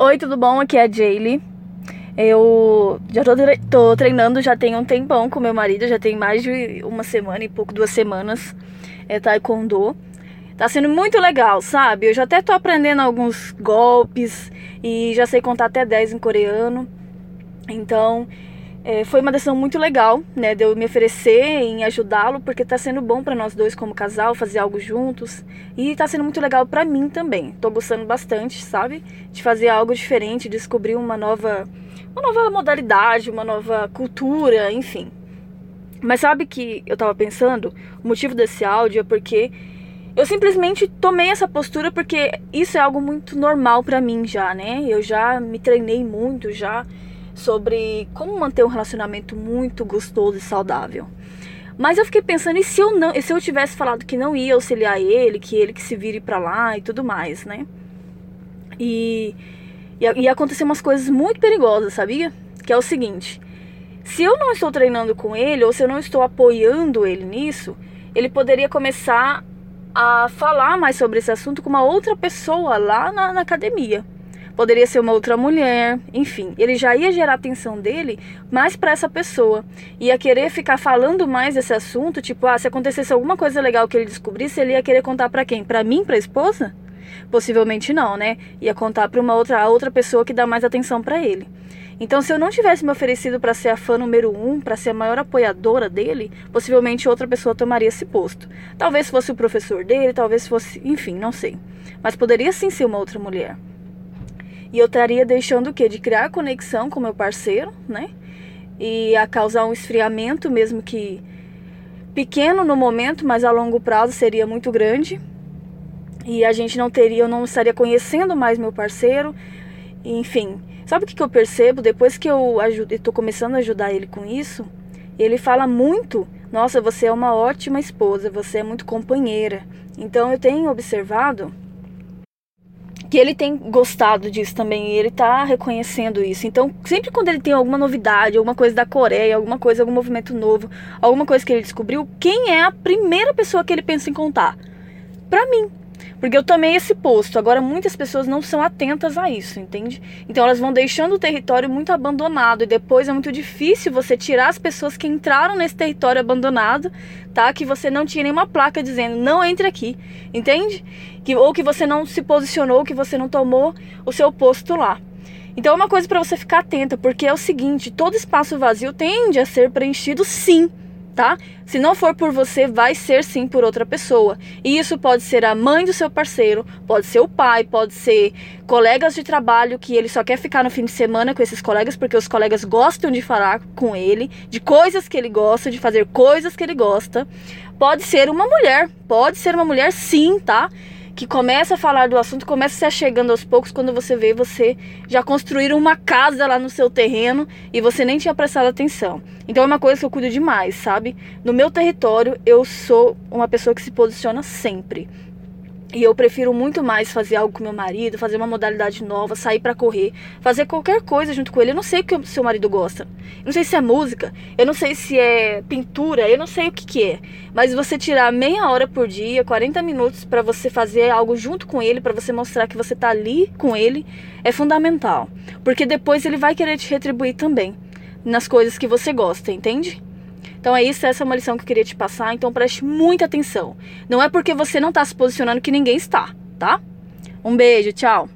Oi, tudo bom? Aqui é a Jaylee. Eu já tô, tô, treinando já tem um tempão com meu marido, já tem mais de uma semana e pouco, duas semanas. É taekwondo. Tá sendo muito legal, sabe? Eu já até tô aprendendo alguns golpes e já sei contar até 10 em coreano. Então, é, foi uma decisão muito legal, né, de eu me oferecer em ajudá-lo, porque tá sendo bom para nós dois como casal fazer algo juntos e tá sendo muito legal para mim também. Tô gostando bastante, sabe, de fazer algo diferente, descobrir uma nova, uma nova modalidade, uma nova cultura, enfim. Mas sabe que eu tava pensando, o motivo desse áudio é porque eu simplesmente tomei essa postura porque isso é algo muito normal para mim já, né? Eu já me treinei muito, já sobre como manter um relacionamento muito gostoso e saudável. Mas eu fiquei pensando, e se eu não, e se eu tivesse falado que não ia auxiliar ele, que ele que se vire para lá e tudo mais, né? E ia acontecer umas coisas muito perigosas, sabia? Que é o seguinte: se eu não estou treinando com ele, ou se eu não estou apoiando ele nisso, ele poderia começar a falar mais sobre esse assunto com uma outra pessoa lá na, na academia poderia ser uma outra mulher, enfim, ele já ia gerar atenção dele mais para essa pessoa. Ia querer ficar falando mais desse assunto, tipo, ah, se acontecesse alguma coisa legal que ele descobrisse, ele ia querer contar para quem? Para mim, para esposa? Possivelmente não, né? Ia contar para uma outra outra pessoa que dá mais atenção para ele. Então, se eu não tivesse me oferecido para ser a fã número um, para ser a maior apoiadora dele, possivelmente outra pessoa tomaria esse posto. Talvez fosse o professor dele, talvez fosse, enfim, não sei. Mas poderia sim ser uma outra mulher. E eu estaria deixando o quê? De criar conexão com meu parceiro, né? E a causar um esfriamento, mesmo que pequeno no momento, mas a longo prazo seria muito grande. E a gente não teria, eu não estaria conhecendo mais meu parceiro. Enfim, sabe o que, eu percebo? Depois que eu estou começando a ajudar ele com isso, ele fala muito: Nossa, você é uma ótima esposa, você é muito companheira. Então eu tenho observado que ele tem gostado disso também, ele tá reconhecendo isso. Então, sempre quando ele tem alguma novidade, alguma coisa da Coreia, alguma coisa, algum movimento novo, alguma coisa que ele descobriu, quem é a primeira pessoa que ele pensa em contar? Pra mim. Porque eu tomei esse posto. Agora muitas pessoas não são atentas a isso, entende? Então elas vão deixando o território muito abandonado e depois é muito difícil você tirar as pessoas que entraram nesse território abandonado, tá? Que você não tinha nenhuma placa dizendo não entre aqui, entende? Que ou que você não se posicionou, que você não tomou o seu posto lá. Então é uma coisa para você ficar atenta, porque é o seguinte, todo espaço vazio tende a ser preenchido sim tá? Se não for por você, vai ser sim por outra pessoa. E isso pode ser a mãe do seu parceiro, pode ser o pai, pode ser colegas de trabalho que ele só quer ficar no fim de semana com esses colegas porque os colegas gostam de falar com ele, de coisas que ele gosta, de fazer coisas que ele gosta. Pode ser uma mulher, pode ser uma mulher sim, tá? Que começa a falar do assunto, começa se achegando aos poucos, quando você vê, você já construíram uma casa lá no seu terreno e você nem tinha prestado atenção. Então é uma coisa que eu cuido demais, sabe? No meu território, eu sou uma pessoa que se posiciona sempre. E eu prefiro muito mais fazer algo com meu marido, fazer uma modalidade nova, sair para correr, fazer qualquer coisa junto com ele. Eu não sei o que o seu marido gosta. Eu não sei se é música, eu não sei se é pintura, eu não sei o que que é. Mas você tirar meia hora por dia, 40 minutos para você fazer algo junto com ele, para você mostrar que você tá ali com ele, é fundamental. Porque depois ele vai querer te retribuir também nas coisas que você gosta, entende? Então é isso, essa é uma lição que eu queria te passar, então preste muita atenção. Não é porque você não está se posicionando que ninguém está, tá? Um beijo, tchau.